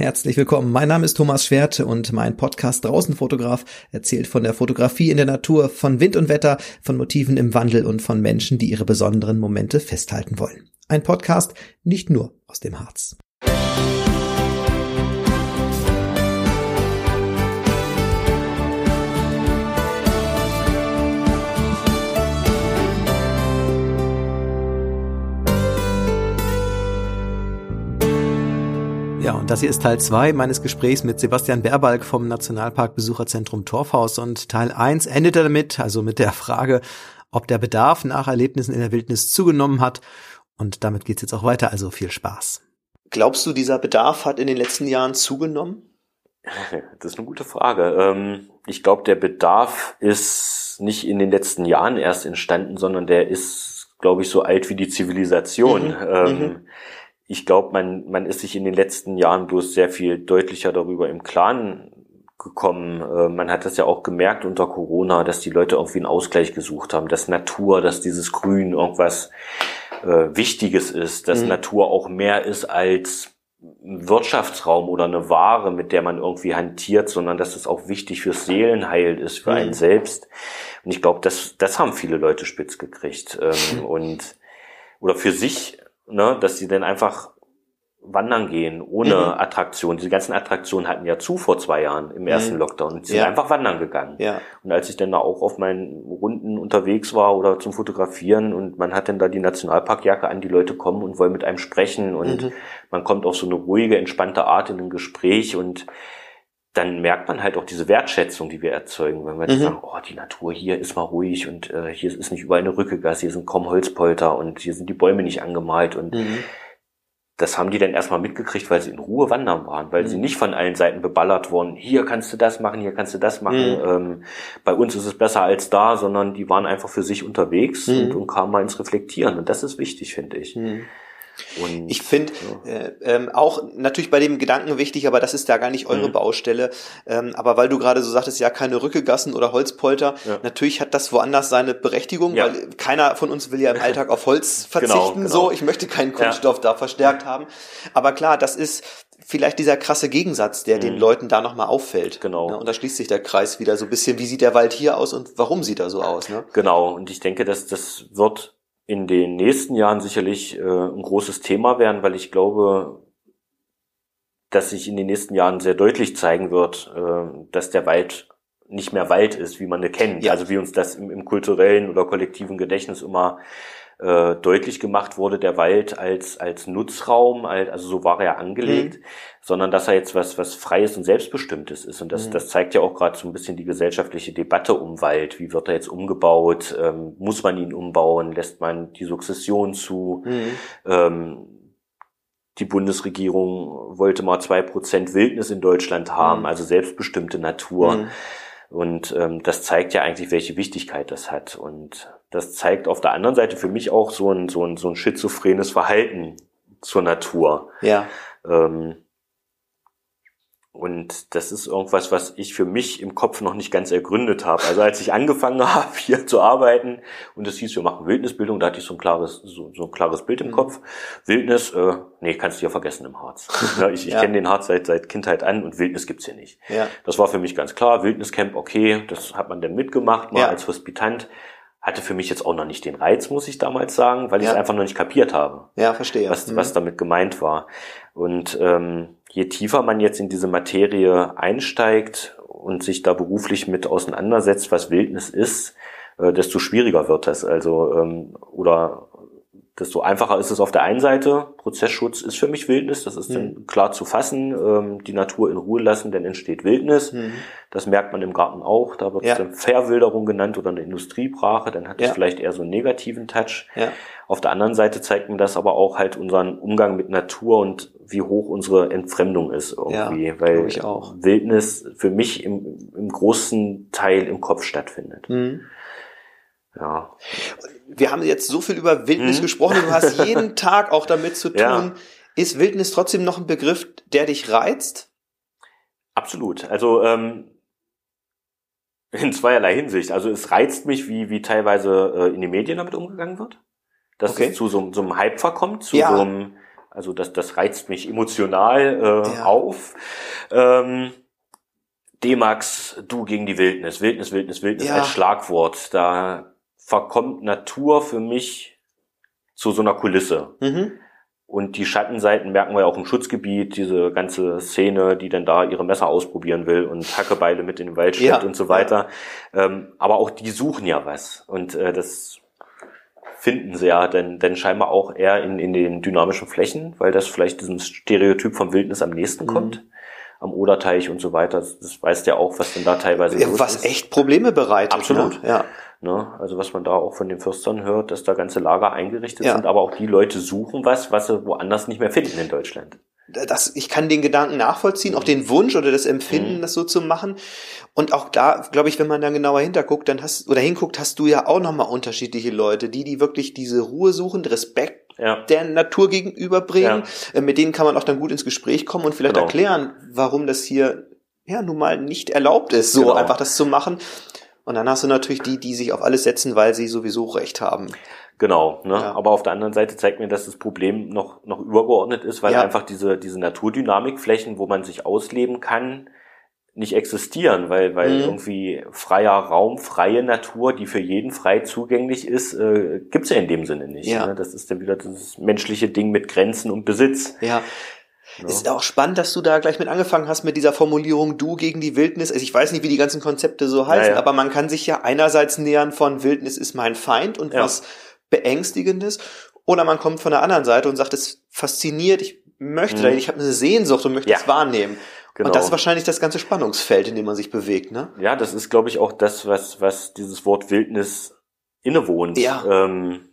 Herzlich willkommen. Mein Name ist Thomas Schwert und mein Podcast Draußenfotograf erzählt von der Fotografie in der Natur, von Wind und Wetter, von Motiven im Wandel und von Menschen, die ihre besonderen Momente festhalten wollen. Ein Podcast nicht nur aus dem Harz. Ja, und das hier ist Teil zwei meines Gesprächs mit Sebastian Berbalk vom Nationalpark Besucherzentrum Torfhaus und Teil eins endete damit, also mit der Frage, ob der Bedarf nach Erlebnissen in der Wildnis zugenommen hat. Und damit geht's jetzt auch weiter, also viel Spaß. Glaubst du, dieser Bedarf hat in den letzten Jahren zugenommen? Das ist eine gute Frage. Ähm, ich glaube, der Bedarf ist nicht in den letzten Jahren erst entstanden, sondern der ist, glaube ich, so alt wie die Zivilisation. Mhm. Ähm, mhm ich glaube, man, man ist sich in den letzten Jahren bloß sehr viel deutlicher darüber im Klaren gekommen. Äh, man hat das ja auch gemerkt unter Corona, dass die Leute irgendwie einen Ausgleich gesucht haben, dass Natur, dass dieses Grün irgendwas äh, Wichtiges ist, dass mhm. Natur auch mehr ist als ein Wirtschaftsraum oder eine Ware, mit der man irgendwie hantiert, sondern dass es auch wichtig fürs Seelenheil ist, für mhm. einen selbst. Und ich glaube, das, das haben viele Leute spitz gekriegt. Ähm, und oder für sich ne, dass sie dann einfach wandern gehen ohne mhm. Attraktion. Diese ganzen Attraktionen hatten ja zu vor zwei Jahren im ersten mhm. Lockdown. Und sie ja. sind einfach wandern gegangen. Ja. Und als ich dann da auch auf meinen Runden unterwegs war oder zum Fotografieren und man hat dann da die Nationalparkjacke an, die Leute kommen und wollen mit einem sprechen und mhm. man kommt auf so eine ruhige, entspannte Art in ein Gespräch und dann merkt man halt auch diese Wertschätzung, die wir erzeugen, wenn wir mhm. sagen, oh, die Natur hier ist mal ruhig und äh, hier ist nicht überall eine Rückegasse, hier sind kaum Holzpolter und hier sind die Bäume nicht angemalt und mhm. das haben die dann erstmal mitgekriegt, weil sie in Ruhe wandern waren, weil mhm. sie nicht von allen Seiten beballert wurden, hier kannst du das machen, hier kannst du das machen, mhm. ähm, bei uns ist es besser als da, sondern die waren einfach für sich unterwegs mhm. und, und kamen mal ins Reflektieren und das ist wichtig, finde ich. Und, ich finde ja. äh, ähm, auch natürlich bei dem Gedanken wichtig, aber das ist ja gar nicht eure mhm. Baustelle. Ähm, aber weil du gerade so sagtest, ja, keine Rückegassen oder Holzpolter, ja. natürlich hat das woanders seine Berechtigung, ja. weil keiner von uns will ja im Alltag auf Holz genau, verzichten. Genau, genau. So, ich möchte keinen Kunststoff da verstärkt haben. Aber klar, das ist vielleicht dieser krasse Gegensatz, der mhm. den Leuten da nochmal auffällt. Genau. Ne? Und da schließt sich der Kreis wieder so ein bisschen, wie sieht der Wald hier aus und warum sieht er so aus? Ne? Genau. Und ich denke, dass das wird in den nächsten Jahren sicherlich äh, ein großes Thema werden, weil ich glaube, dass sich in den nächsten Jahren sehr deutlich zeigen wird, äh, dass der Wald nicht mehr Wald ist, wie man ihn kennt. Ja. Also wie uns das im, im kulturellen oder kollektiven Gedächtnis immer äh, deutlich gemacht wurde, der Wald als, als Nutzraum, als, also so war er angelegt, mhm. sondern dass er jetzt was, was Freies und Selbstbestimmtes ist. Und das, mhm. das zeigt ja auch gerade so ein bisschen die gesellschaftliche Debatte um Wald. Wie wird er jetzt umgebaut? Ähm, muss man ihn umbauen? Lässt man die Sukzession zu? Mhm. Ähm, die Bundesregierung wollte mal zwei Prozent Wildnis in Deutschland haben, mhm. also selbstbestimmte Natur. Mhm. Und ähm, das zeigt ja eigentlich, welche Wichtigkeit das hat. Und das zeigt auf der anderen Seite für mich auch so ein, so ein, so ein schizophrenes Verhalten zur Natur. Ja. Ähm, und das ist irgendwas, was ich für mich im Kopf noch nicht ganz ergründet habe. Also als ich angefangen habe, hier zu arbeiten und es hieß, wir machen Wildnisbildung, da hatte ich so ein klares, so, so ein klares Bild im mhm. Kopf. Wildnis, äh, nee, kannst du ja vergessen im Harz. ich ich ja. kenne den Harz seit, seit Kindheit an und Wildnis gibt's hier nicht. Ja. Das war für mich ganz klar. Wildniscamp, okay, das hat man dann mitgemacht, mal ja. als Hospitant hatte für mich jetzt auch noch nicht den Reiz, muss ich damals sagen, weil ja. ich es einfach noch nicht kapiert habe. Ja, verstehe. Was, mhm. was damit gemeint war. Und ähm, je tiefer man jetzt in diese Materie einsteigt und sich da beruflich mit auseinandersetzt, was Wildnis ist, äh, desto schwieriger wird das. Also ähm, oder desto einfacher ist es auf der einen Seite. Prozessschutz ist für mich Wildnis, das ist mhm. klar zu fassen. Ähm, die Natur in Ruhe lassen, dann entsteht Wildnis. Mhm. Das merkt man im Garten auch. Da wird es dann Verwilderung genannt oder eine Industriebrache. Dann hat es ja. vielleicht eher so einen negativen Touch. Ja. Auf der anderen Seite zeigt mir das aber auch halt unseren Umgang mit Natur und wie hoch unsere Entfremdung ist irgendwie. Ja, Weil Wildnis für mich im, im großen Teil im Kopf stattfindet. Mhm. Ja. Wir haben jetzt so viel über Wildnis hm. gesprochen. Du hast jeden Tag auch damit zu tun. Ja. Ist Wildnis trotzdem noch ein Begriff, der dich reizt? Absolut. Also ähm, in zweierlei Hinsicht. Also es reizt mich, wie, wie teilweise äh, in den Medien damit umgegangen wird. Dass okay. es zu so, so einem Hype verkommt, zu ja. so einem Also das, das reizt mich emotional äh, ja. auf. Ähm, D-Max, du gegen die Wildnis. Wildnis, Wildnis, Wildnis ja. als Schlagwort. Da verkommt Natur für mich zu so einer Kulisse. Mhm. Und die Schattenseiten merken wir ja auch im Schutzgebiet, diese ganze Szene, die dann da ihre Messer ausprobieren will und Hackebeile mit in den Wald schleppt ja, und so weiter. Ähm, aber auch die suchen ja was. Und äh, das finden sie ja denn, denn scheinbar auch eher in, in den dynamischen Flächen, weil das vielleicht diesem Stereotyp vom Wildnis am nächsten mhm. kommt am Oderteich und so weiter. Das weißt ja auch, was denn da teilweise ja, Was ist. echt Probleme bereitet. Absolut. Ne? Ja. Ne? Also was man da auch von den Fürstern hört, dass da ganze Lager eingerichtet ja. sind, aber auch die Leute suchen was, was sie woanders nicht mehr finden in Deutschland. Das, ich kann den Gedanken nachvollziehen, auch den Wunsch oder das Empfinden, mhm. das so zu machen. Und auch da, glaube ich, wenn man dann genauer hinterguckt, dann hast oder hinguckt, hast du ja auch nochmal unterschiedliche Leute, die, die wirklich diese Ruhe suchen, Respekt ja. der Natur gegenüberbringen. Ja. Äh, mit denen kann man auch dann gut ins Gespräch kommen und vielleicht genau. erklären, warum das hier ja nun mal nicht erlaubt ist, so genau. einfach das zu machen. Und dann hast du natürlich die, die sich auf alles setzen, weil sie sowieso Recht haben. Genau, ne? Ja. aber auf der anderen Seite zeigt mir, dass das Problem noch, noch übergeordnet ist, weil ja. einfach diese, diese Naturdynamikflächen, wo man sich ausleben kann, nicht existieren, weil, weil mhm. irgendwie freier Raum, freie Natur, die für jeden frei zugänglich ist, äh, gibt's ja in dem Sinne nicht. Ja. Ne? Das ist dann wieder das menschliche Ding mit Grenzen und Besitz. Ja. Es ist auch spannend, dass du da gleich mit angefangen hast mit dieser Formulierung du gegen die Wildnis. Also ich weiß nicht, wie die ganzen Konzepte so heißen, ja, ja. aber man kann sich ja einerseits nähern von Wildnis ist mein Feind und ja. was Beängstigendes oder man kommt von der anderen Seite und sagt, es fasziniert, ich möchte, mhm. ich habe eine Sehnsucht und möchte es wahrnehmen. Genau. Und das ist wahrscheinlich das ganze Spannungsfeld, in dem man sich bewegt, ne? Ja, das ist, glaube ich, auch das, was, was dieses Wort Wildnis innewohnt. Ja. Ähm.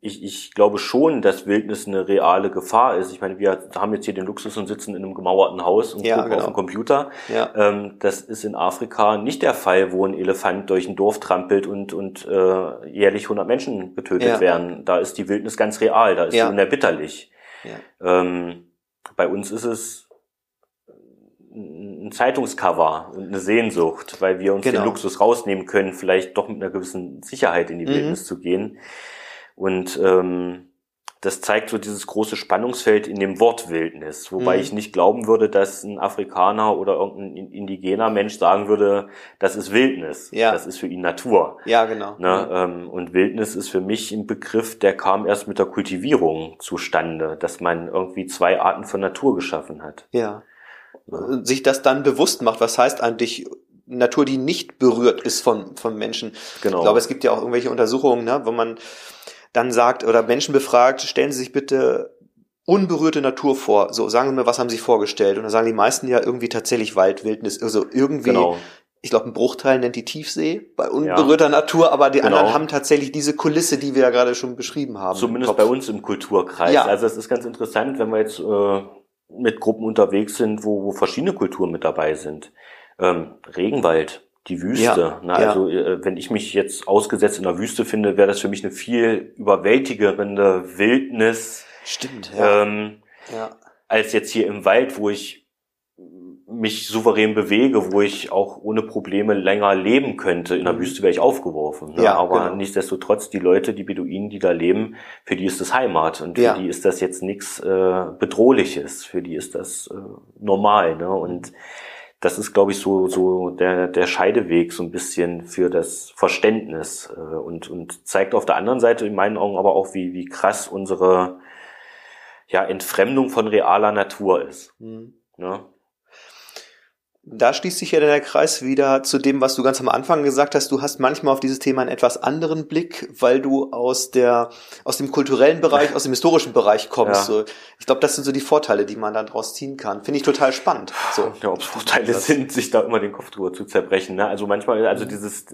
Ich, ich glaube schon, dass Wildnis eine reale Gefahr ist. Ich meine, wir haben jetzt hier den Luxus und sitzen in einem gemauerten Haus und ja, gucken genau. auf den Computer. Ja. Ähm, das ist in Afrika nicht der Fall, wo ein Elefant durch ein Dorf trampelt und, und äh, jährlich 100 Menschen getötet ja. werden. Da ist die Wildnis ganz real, da ist sie unerbitterlich. Ähm, bei uns ist es ein Zeitungscover und eine Sehnsucht, weil wir uns genau. den Luxus rausnehmen können, vielleicht doch mit einer gewissen Sicherheit in die mhm. Wildnis zu gehen. Und ähm, das zeigt so dieses große Spannungsfeld in dem Wort Wildnis, wobei mhm. ich nicht glauben würde, dass ein Afrikaner oder irgendein indigener Mensch sagen würde, das ist Wildnis, ja. das ist für ihn Natur. Ja, genau. Ne? Mhm. Und Wildnis ist für mich ein Begriff, der kam erst mit der Kultivierung zustande, dass man irgendwie zwei Arten von Natur geschaffen hat. Ja sich das dann bewusst macht, was heißt eigentlich Natur, die nicht berührt ist von, von Menschen. Genau. Ich glaube, es gibt ja auch irgendwelche Untersuchungen, ne, wo man dann sagt oder Menschen befragt, stellen Sie sich bitte unberührte Natur vor. So, sagen Sie mir, was haben Sie vorgestellt? Und dann sagen die meisten ja irgendwie tatsächlich Wald, Wildnis, also irgendwie, genau. ich glaube, ein Bruchteil nennt die Tiefsee bei unberührter ja. Natur, aber die genau. anderen haben tatsächlich diese Kulisse, die wir ja gerade schon beschrieben haben. Zumindest bei uns im Kulturkreis. Ja. Also es ist ganz interessant, wenn wir jetzt äh, mit Gruppen unterwegs sind, wo, wo verschiedene Kulturen mit dabei sind. Ähm, Regenwald, die Wüste. Ja? Also ja. äh, wenn ich mich jetzt ausgesetzt in der Wüste finde, wäre das für mich eine viel überwältigende Wildnis. Stimmt, ja. Ähm, ja. Als jetzt hier im Wald, wo ich mich souverän bewege, wo ich auch ohne Probleme länger leben könnte. In der mhm. Wüste wäre ich aufgeworfen. Ne? Ja, Aber genau. nichtsdestotrotz, die Leute, die Beduinen, die da leben, für die ist das Heimat und für ja. die ist das jetzt nichts äh, Bedrohliches. Für die ist das äh, normal. Ne? Und das ist, glaube ich, so, so der, der Scheideweg so ein bisschen für das Verständnis äh, und, und zeigt auf der anderen Seite in meinen Augen aber auch, wie, wie krass unsere ja, Entfremdung von realer Natur ist. Mhm. Ne? Da schließt sich ja der Kreis wieder zu dem, was du ganz am Anfang gesagt hast. Du hast manchmal auf dieses Thema einen etwas anderen Blick, weil du aus der, aus dem kulturellen Bereich, aus dem historischen Bereich kommst. Ja. Ich glaube, das sind so die Vorteile, die man dann daraus ziehen kann. Finde ich total spannend. So. Ja, ob es Vorteile sind, sich da immer den Kopf drüber zu zerbrechen. Ne? Also manchmal, also dieses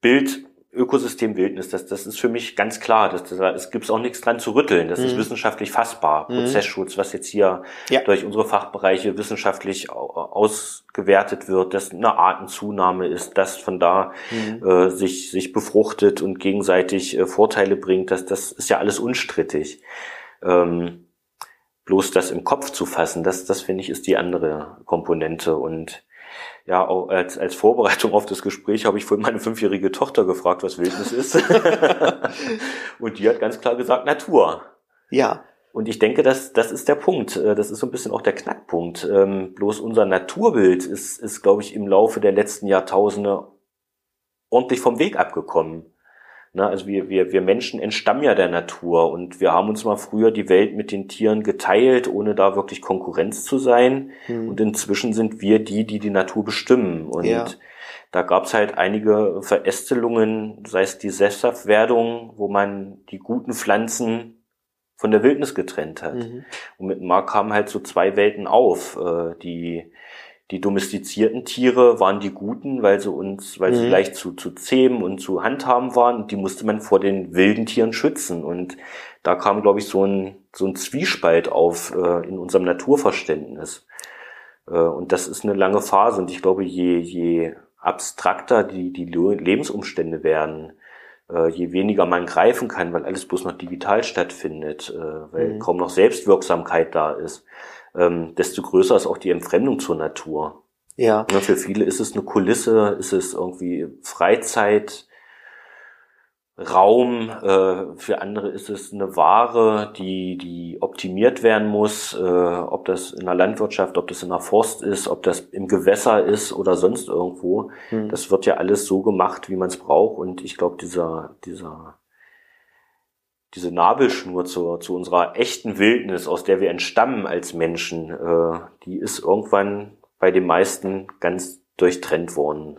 Bild Ökosystem Wildnis, das, das ist für mich ganz klar. Das, das, es gibt auch nichts dran zu rütteln. Das mhm. ist wissenschaftlich fassbar. Mhm. Prozessschutz, was jetzt hier ja. durch unsere Fachbereiche wissenschaftlich ausgewertet wird, dass eine Artenzunahme ist, dass von da mhm. äh, sich, sich befruchtet und gegenseitig äh, Vorteile bringt. Das, das ist ja alles unstrittig. Ähm, bloß das im Kopf zu fassen, das, das finde ich, ist die andere Komponente. Und ja, auch als, als Vorbereitung auf das Gespräch habe ich vorhin meine fünfjährige Tochter gefragt, was Wildnis ist. und die hat ganz klar gesagt, Natur. Ja. Und ich denke, das, das ist der Punkt. Äh, das ist so ein bisschen auch der Knackpunkt. Ähm, bloß unser Naturbild ist, ist, glaube ich, im Laufe der letzten Jahrtausende ordentlich vom Weg abgekommen. Na, also wir, wir, wir Menschen entstammen ja der Natur und wir haben uns mal früher die Welt mit den Tieren geteilt, ohne da wirklich Konkurrenz zu sein. Hm. Und inzwischen sind wir die, die die Natur bestimmen. Und ja. da gab es halt einige Verästelungen, sei es die Sesshaftwerdung, wo man die guten Pflanzen von der Wildnis getrennt hat. Mhm. Und mit Mark kamen halt so zwei Welten auf. Äh, die, die domestizierten Tiere waren die guten, weil sie uns, weil mhm. sie leicht zu, zu zähmen und zu handhaben waren. Die musste man vor den wilden Tieren schützen. Und da kam, glaube ich, so ein, so ein Zwiespalt auf äh, in unserem Naturverständnis. Äh, und das ist eine lange Phase. Und ich glaube, je, je abstrakter die, die Lebensumstände werden, äh, je weniger man greifen kann, weil alles bloß noch digital stattfindet, äh, weil mhm. kaum noch Selbstwirksamkeit da ist, ähm, desto größer ist auch die Entfremdung zur Natur. Ja. ja. Für viele ist es eine Kulisse, ist es irgendwie Freizeit, Raum, äh, für andere ist es eine Ware, die, die optimiert werden muss, äh, ob das in der Landwirtschaft, ob das in der Forst ist, ob das im Gewässer ist oder sonst irgendwo. Hm. Das wird ja alles so gemacht, wie man es braucht. Und ich glaube, dieser, dieser, diese Nabelschnur zu, zu unserer echten Wildnis, aus der wir entstammen als Menschen, äh, die ist irgendwann bei den meisten ganz durchtrennt worden.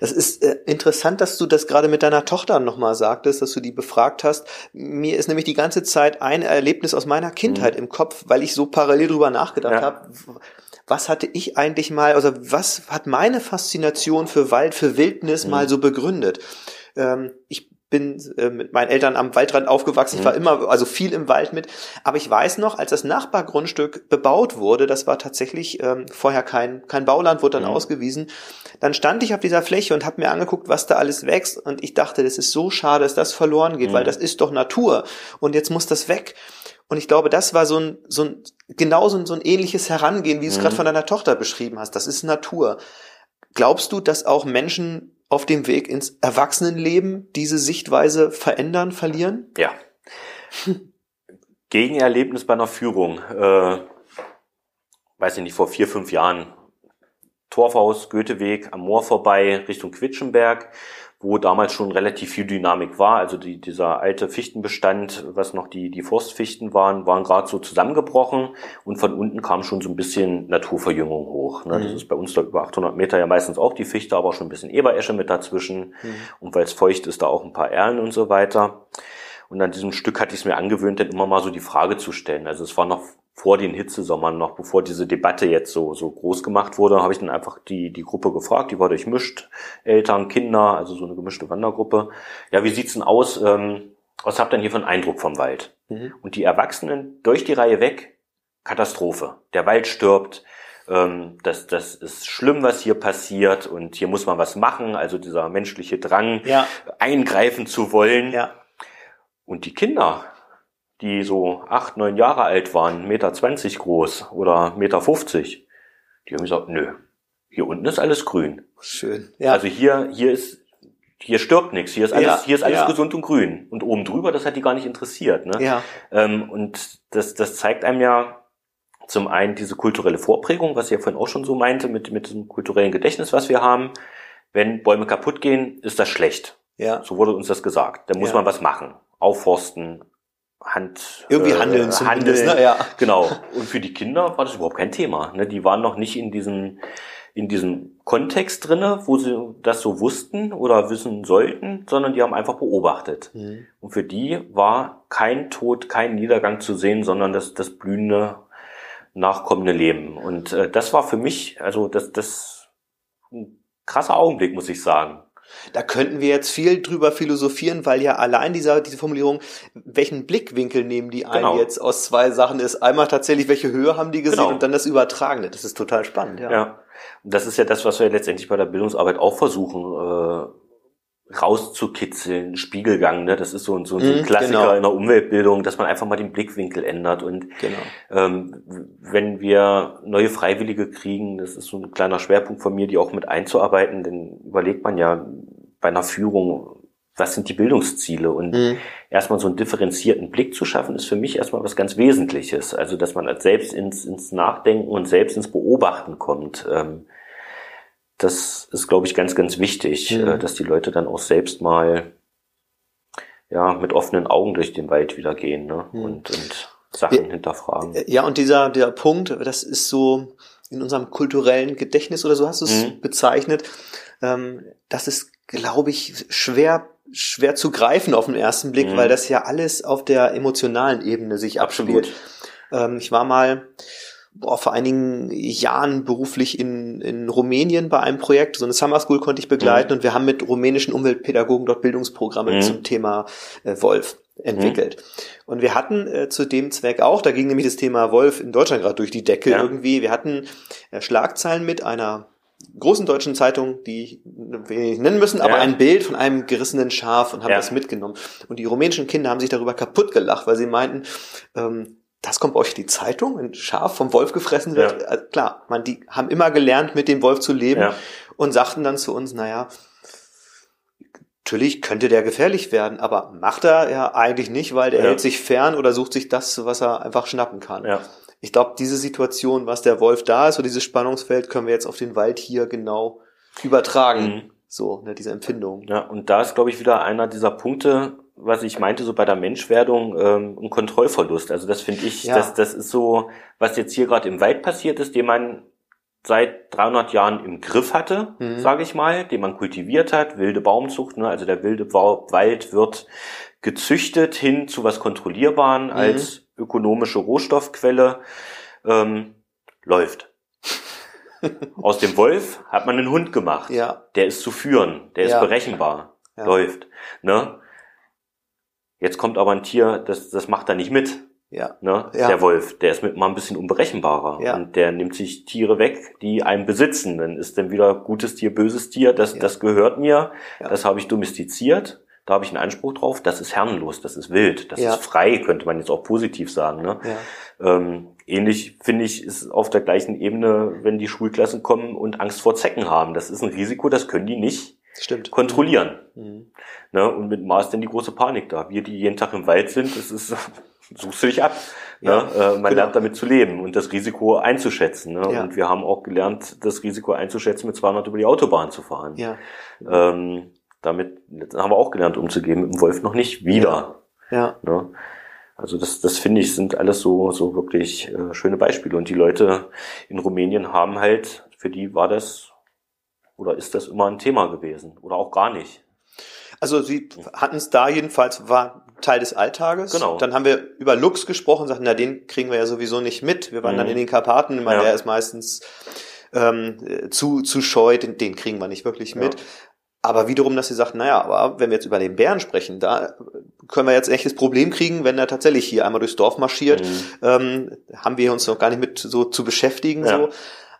Das ist äh, interessant, dass du das gerade mit deiner Tochter nochmal sagtest, dass du die befragt hast. Mir ist nämlich die ganze Zeit ein Erlebnis aus meiner Kindheit mhm. im Kopf, weil ich so parallel drüber nachgedacht ja. habe. Was hatte ich eigentlich mal, also was hat meine Faszination für Wald, für Wildnis mhm. mal so begründet? Ähm, ich bin äh, mit meinen Eltern am Waldrand aufgewachsen. Ich war mhm. immer, also viel im Wald mit. Aber ich weiß noch, als das Nachbargrundstück bebaut wurde, das war tatsächlich ähm, vorher kein, kein Bauland, wurde dann mhm. ausgewiesen. Dann stand ich auf dieser Fläche und habe mir angeguckt, was da alles wächst. Und ich dachte, das ist so schade, dass das verloren geht, mhm. weil das ist doch Natur. Und jetzt muss das weg. Und ich glaube, das war so ein, so ein genau so ein, so ein ähnliches Herangehen, wie du es mhm. gerade von deiner Tochter beschrieben hast. Das ist Natur. Glaubst du, dass auch Menschen auf dem Weg ins Erwachsenenleben diese Sichtweise verändern, verlieren? Ja. Gegenerlebnis bei einer Führung. Äh, weiß ich nicht, vor vier, fünf Jahren. Torfhaus, Goetheweg, am Moor vorbei, Richtung Quitschenberg wo damals schon relativ viel Dynamik war. Also die, dieser alte Fichtenbestand, was noch die, die Forstfichten waren, waren gerade so zusammengebrochen und von unten kam schon so ein bisschen Naturverjüngung hoch. Ne? Mhm. Das ist bei uns da über 800 Meter ja meistens auch die Fichte, aber auch schon ein bisschen Eberesche mit dazwischen. Mhm. Und weil es feucht ist, da auch ein paar Erlen und so weiter. Und an diesem Stück hatte ich es mir angewöhnt, dann immer mal so die Frage zu stellen. Also es war noch vor den Hitzesommern noch, bevor diese Debatte jetzt so, so groß gemacht wurde, habe ich dann einfach die, die Gruppe gefragt, die war durchmischt, Eltern, Kinder, also so eine gemischte Wandergruppe. Ja, wie sieht's denn aus? Ähm, was habt ihr denn hier für einen Eindruck vom Wald? Mhm. Und die Erwachsenen durch die Reihe weg, Katastrophe. Der Wald stirbt, ähm, das, das ist schlimm, was hier passiert und hier muss man was machen, also dieser menschliche Drang, ja. eingreifen zu wollen. Ja. Und die Kinder, die so acht, neun Jahre alt waren, Meter zwanzig groß oder Meter fünfzig, die haben gesagt, nö, hier unten ist alles grün. Schön. Ja. Also hier, hier ist, hier stirbt nichts, hier ist alles, ja, hier ist alles ja. gesund und grün. Und oben drüber, das hat die gar nicht interessiert. Ne? Ja. Ähm, und das, das zeigt einem ja zum einen diese kulturelle Vorprägung, was ich ja vorhin auch schon so meinte, mit, mit diesem kulturellen Gedächtnis, was wir haben. Wenn Bäume kaputt gehen, ist das schlecht. Ja. So wurde uns das gesagt. Da muss ja. man was machen. Aufforsten, Hand irgendwie handeln äh, handeln ne? ja. genau und für die Kinder war das überhaupt kein Thema ne? die waren noch nicht in diesem in diesem Kontext drinne wo sie das so wussten oder wissen sollten sondern die haben einfach beobachtet mhm. und für die war kein Tod kein Niedergang zu sehen sondern das das blühende nachkommende Leben und äh, das war für mich also das das ein krasser Augenblick muss ich sagen da könnten wir jetzt viel drüber philosophieren, weil ja allein dieser, diese Formulierung, welchen Blickwinkel nehmen die ein genau. jetzt aus zwei Sachen ist. Einmal tatsächlich, welche Höhe haben die gesehen genau. und dann das Übertragene. Das ist total spannend, ja. Ja. Das ist ja das, was wir letztendlich bei der Bildungsarbeit auch versuchen, äh, rauszukitzeln, Spiegelgang, ne? Das ist so, so, so ein mhm, Klassiker genau. in der Umweltbildung, dass man einfach mal den Blickwinkel ändert. Und genau. ähm, wenn wir neue Freiwillige kriegen, das ist so ein kleiner Schwerpunkt von mir, die auch mit einzuarbeiten, dann überlegt man ja bei einer Führung, was sind die Bildungsziele? Und mhm. erstmal so einen differenzierten Blick zu schaffen, ist für mich erstmal was ganz Wesentliches. Also, dass man selbst ins, ins Nachdenken und selbst ins Beobachten kommt. Ähm, das ist, glaube ich, ganz, ganz wichtig, mhm. dass die Leute dann auch selbst mal ja, mit offenen Augen durch den Wald wieder gehen ne? Mhm. und, und Sachen ja, hinterfragen. Äh, ja, und dieser der Punkt, das ist so in unserem kulturellen Gedächtnis oder so hast du es mhm. bezeichnet, ähm, das ist, glaube ich, schwer schwer zu greifen auf den ersten Blick, mhm. weil das ja alles auf der emotionalen Ebene sich abspielt. Ähm, ich war mal boah, vor einigen Jahren beruflich in, in Rumänien bei einem Projekt. So eine Summer School konnte ich begleiten mhm. und wir haben mit rumänischen Umweltpädagogen dort Bildungsprogramme mhm. zum Thema äh, Wolf entwickelt. Mhm. Und wir hatten äh, zu dem Zweck auch, da ging nämlich das Thema Wolf in Deutschland gerade durch die Decke ja. irgendwie, wir hatten äh, Schlagzeilen mit einer großen deutschen Zeitung, die wir nicht nennen müssen, aber ja. ein Bild von einem gerissenen Schaf und haben ja. das mitgenommen. Und die rumänischen Kinder haben sich darüber kaputt gelacht, weil sie meinten, ähm, das kommt bei euch die Zeitung, wenn Schaf vom Wolf gefressen wird. Ja. Also klar, man, die haben immer gelernt, mit dem Wolf zu leben und sagten dann zu uns, naja, Natürlich könnte der gefährlich werden, aber macht er ja eigentlich nicht, weil der ja. hält sich fern oder sucht sich das, was er einfach schnappen kann. Ja. Ich glaube, diese Situation, was der Wolf da ist, oder dieses Spannungsfeld, können wir jetzt auf den Wald hier genau übertragen. Mhm. So, ne, diese Empfindung. Ja, und da ist, glaube ich, wieder einer dieser Punkte, was ich meinte, so bei der Menschwerdung, ähm, ein Kontrollverlust. Also das finde ich, ja. das, das ist so, was jetzt hier gerade im Wald passiert ist, den man seit 300 Jahren im Griff hatte, mhm. sage ich mal, den man kultiviert hat, wilde Baumzucht, ne? also der wilde Wald wird gezüchtet hin zu was Kontrollierbaren mhm. als ökonomische Rohstoffquelle, ähm, läuft. Aus dem Wolf hat man einen Hund gemacht. Ja. Der ist zu führen, der ist ja. berechenbar, ja. läuft. Ne? Jetzt kommt aber ein Tier, das, das macht er nicht mit. Ja. Ne? ja. Der Wolf, der ist mit mal ein bisschen unberechenbarer. Ja. Und der nimmt sich Tiere weg, die einen besitzen. Dann ist dann wieder gutes Tier, böses Tier, das, ja. das gehört mir, ja. das habe ich domestiziert, da habe ich einen Anspruch drauf, das ist herrenlos, das ist wild, das ist frei, könnte man jetzt auch positiv sagen. Ne? Ja. Ähm, ähnlich finde ich, ist auf der gleichen Ebene, wenn die Schulklassen kommen und Angst vor Zecken haben. Das ist ein Risiko, das können die nicht Stimmt. kontrollieren. Mhm. Ne? Und mit Maß denn die große Panik da. Wir, die jeden Tag im Wald sind, das ist suchst du dich ab. Ne? Ja, ne? äh, man genau. lernt damit zu leben und das Risiko einzuschätzen. Ne? Ja. Und wir haben auch gelernt, das Risiko einzuschätzen, mit 200 über die Autobahn zu fahren. Ja. Ähm, damit haben wir auch gelernt, umzugehen, mit dem Wolf noch nicht wieder. Ja. Ne? Also das, das finde ich, sind alles so, so wirklich äh, schöne Beispiele. Und die Leute in Rumänien haben halt, für die war das oder ist das immer ein Thema gewesen oder auch gar nicht. Also sie hatten es da jedenfalls, war Teil des Alltages. Genau. Dann haben wir über Lux gesprochen, sagten, na, den kriegen wir ja sowieso nicht mit. Wir waren mhm. dann in den Karpaten, meine, ja. der ist meistens ähm, zu, zu scheu, den, den kriegen wir nicht wirklich mit. Ja. Aber wiederum, dass sie sagt, naja, aber wenn wir jetzt über den Bären sprechen, da können wir jetzt ein echtes Problem kriegen, wenn er tatsächlich hier einmal durchs Dorf marschiert, mhm. ähm, haben wir uns noch gar nicht mit so zu beschäftigen. Ja. So.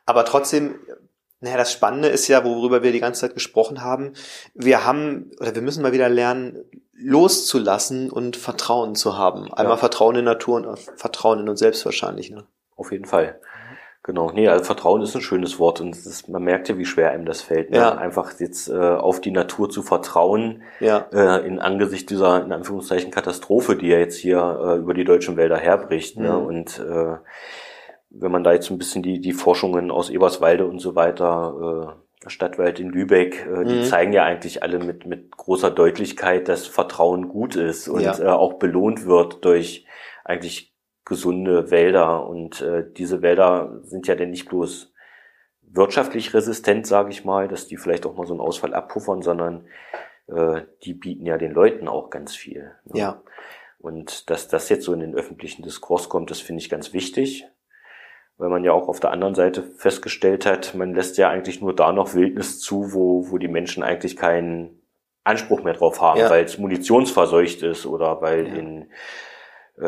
Aber trotzdem naja, das Spannende ist ja, worüber wir die ganze Zeit gesprochen haben, wir haben, oder wir müssen mal wieder lernen, loszulassen und Vertrauen zu haben. Einmal ja. Vertrauen in Natur und Vertrauen in uns selbst wahrscheinlich. Ne? Auf jeden Fall. Genau, nee, also Vertrauen ist ein schönes Wort und ist, man merkt ja, wie schwer einem das fällt, ne? ja. einfach jetzt äh, auf die Natur zu vertrauen, ja. äh, in Angesicht dieser, in Anführungszeichen, Katastrophe, die ja jetzt hier äh, über die deutschen Wälder herbricht. Ne? Mhm. Ne? Und äh, wenn man da jetzt ein bisschen die, die Forschungen aus Eberswalde und so weiter, äh, Stadtwald in Lübeck, äh, die mhm. zeigen ja eigentlich alle mit, mit großer Deutlichkeit, dass Vertrauen gut ist und ja. äh, auch belohnt wird durch eigentlich gesunde Wälder. Und äh, diese Wälder sind ja denn nicht bloß wirtschaftlich resistent, sage ich mal, dass die vielleicht auch mal so einen Ausfall abpuffern, sondern äh, die bieten ja den Leuten auch ganz viel. Ne? Ja. Und dass das jetzt so in den öffentlichen Diskurs kommt, das finde ich ganz wichtig weil man ja auch auf der anderen Seite festgestellt hat, man lässt ja eigentlich nur da noch Wildnis zu, wo, wo die Menschen eigentlich keinen Anspruch mehr drauf haben, ja. weil es munitionsverseucht ist oder weil ja. in äh,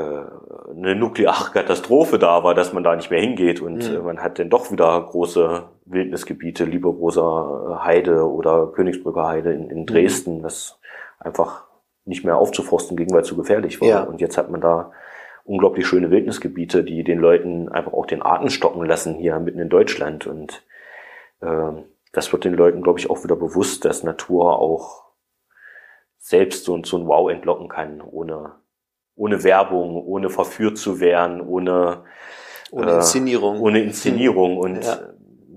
eine nukleare Katastrophe da war, dass man da nicht mehr hingeht und mhm. äh, man hat dann doch wieder große Wildnisgebiete, Liebergroßer Heide oder Königsbrücker Heide in, in mhm. Dresden, mhm. was einfach nicht mehr aufzuforsten ging, weil es zu gefährlich war. Ja. Und jetzt hat man da unglaublich schöne Wildnisgebiete, die den Leuten einfach auch den Atem stocken lassen hier mitten in Deutschland. Und äh, das wird den Leuten, glaube ich, auch wieder bewusst, dass Natur auch selbst so, so ein Wow entlocken kann, ohne, ohne Werbung, ohne verführt zu werden, ohne, ohne Inszenierung. Äh, ohne Inszenierung. Und ja.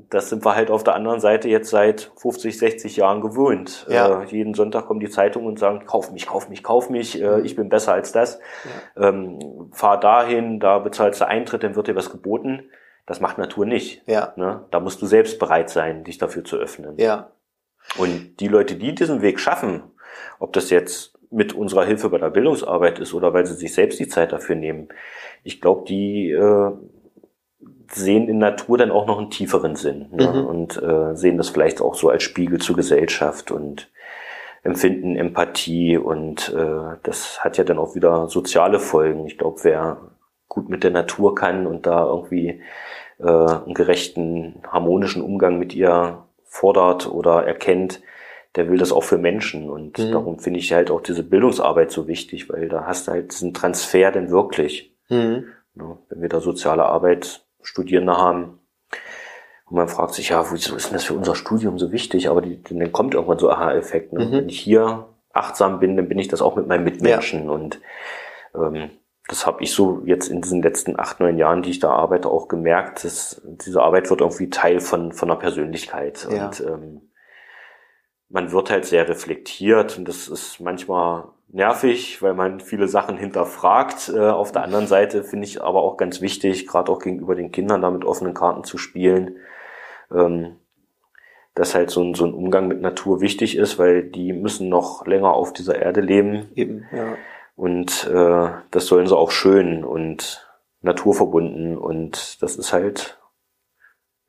Das sind wir halt auf der anderen Seite jetzt seit 50, 60 Jahren gewöhnt. Ja. Äh, jeden Sonntag kommen die Zeitungen und sagen, kauf mich, kauf mich, kauf mich, äh, ich bin besser als das. Ja. Ähm, fahr dahin, da bezahlst du Eintritt, dann wird dir was geboten. Das macht Natur nicht. Ja. Ne? Da musst du selbst bereit sein, dich dafür zu öffnen. Ja. Und die Leute, die diesen Weg schaffen, ob das jetzt mit unserer Hilfe bei der Bildungsarbeit ist oder weil sie sich selbst die Zeit dafür nehmen, ich glaube, die äh, sehen in Natur dann auch noch einen tieferen Sinn ne? mhm. und äh, sehen das vielleicht auch so als Spiegel zur Gesellschaft und empfinden Empathie und äh, das hat ja dann auch wieder soziale Folgen. Ich glaube, wer gut mit der Natur kann und da irgendwie äh, einen gerechten, harmonischen Umgang mit ihr fordert oder erkennt, der will das auch für Menschen. Und mhm. darum finde ich halt auch diese Bildungsarbeit so wichtig, weil da hast du halt diesen Transfer denn wirklich. Mhm. Ja, wenn wir da soziale Arbeit Studierende haben, und man fragt sich, ja, wieso ist denn das für unser Studium so wichtig? Aber die, dann kommt irgendwann so Aha-Effekt. Ne? Mhm. Wenn ich hier achtsam bin, dann bin ich das auch mit meinen Mitmenschen. Ja. Und ähm, das habe ich so jetzt in diesen letzten acht, neun Jahren, die ich da arbeite, auch gemerkt, dass diese Arbeit wird irgendwie Teil von, von einer Persönlichkeit. Ja. Und ähm, man wird halt sehr reflektiert und das ist manchmal nervig, weil man viele Sachen hinterfragt. Äh, auf der anderen Seite finde ich aber auch ganz wichtig, gerade auch gegenüber den Kindern, da mit offenen Karten zu spielen. Ähm, dass halt so ein, so ein Umgang mit Natur wichtig ist, weil die müssen noch länger auf dieser Erde leben. Eben, ja. Und äh, das sollen sie auch schön und naturverbunden. Und das ist halt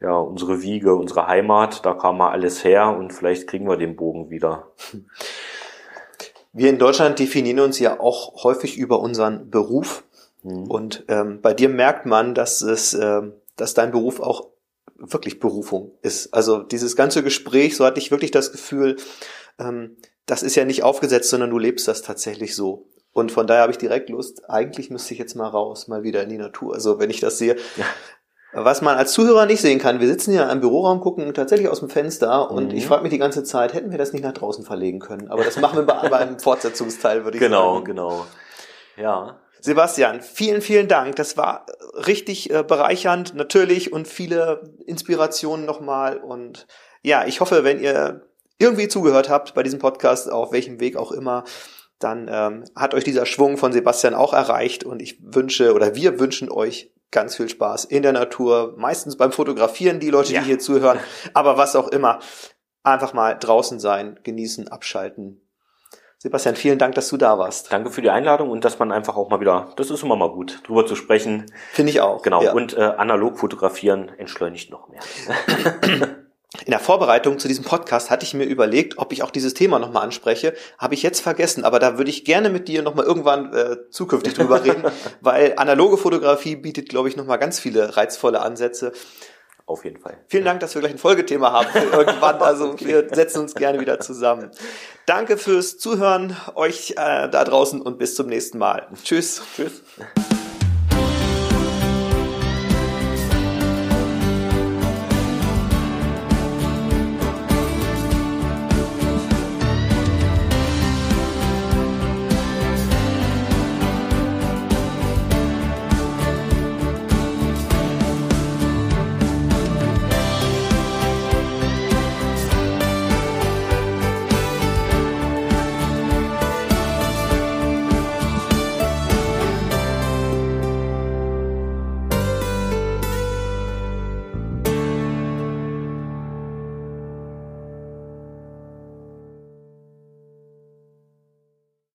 ja unsere Wiege, unsere Heimat. Da kam mal alles her und vielleicht kriegen wir den Bogen wieder. Wir in Deutschland definieren uns ja auch häufig über unseren Beruf. Mhm. Und ähm, bei dir merkt man, dass es, äh, dass dein Beruf auch wirklich Berufung ist. Also dieses ganze Gespräch, so hatte ich wirklich das Gefühl, ähm, das ist ja nicht aufgesetzt, sondern du lebst das tatsächlich so. Und von daher habe ich direkt Lust, eigentlich müsste ich jetzt mal raus, mal wieder in die Natur. Also wenn ich das sehe. Ja. Was man als Zuhörer nicht sehen kann, wir sitzen hier im Büroraum, gucken tatsächlich aus dem Fenster und mhm. ich frage mich die ganze Zeit, hätten wir das nicht nach draußen verlegen können? Aber das machen wir bei, beim Fortsetzungsteil, würde ich genau, sagen. Genau, genau. Ja. Sebastian, vielen, vielen Dank. Das war richtig äh, bereichernd, natürlich, und viele Inspirationen nochmal. Und ja, ich hoffe, wenn ihr irgendwie zugehört habt bei diesem Podcast, auf welchem Weg auch immer, dann ähm, hat euch dieser Schwung von Sebastian auch erreicht und ich wünsche oder wir wünschen euch ganz viel Spaß in der Natur, meistens beim Fotografieren, die Leute, ja. die hier zuhören, aber was auch immer. Einfach mal draußen sein, genießen, abschalten. Sebastian, vielen Dank, dass du da warst. Danke für die Einladung und dass man einfach auch mal wieder, das ist immer mal gut, drüber zu sprechen. Finde ich auch. Genau. Ja. Und äh, analog fotografieren entschleunigt noch mehr. In der Vorbereitung zu diesem Podcast hatte ich mir überlegt, ob ich auch dieses Thema nochmal anspreche. Habe ich jetzt vergessen, aber da würde ich gerne mit dir nochmal irgendwann äh, zukünftig drüber reden, weil analoge Fotografie bietet, glaube ich, nochmal ganz viele reizvolle Ansätze. Auf jeden Fall. Vielen Dank, dass wir gleich ein Folgethema haben irgendwann. Also okay. wir setzen uns gerne wieder zusammen. Danke fürs Zuhören, euch äh, da draußen und bis zum nächsten Mal. Tschüss. Tschüss.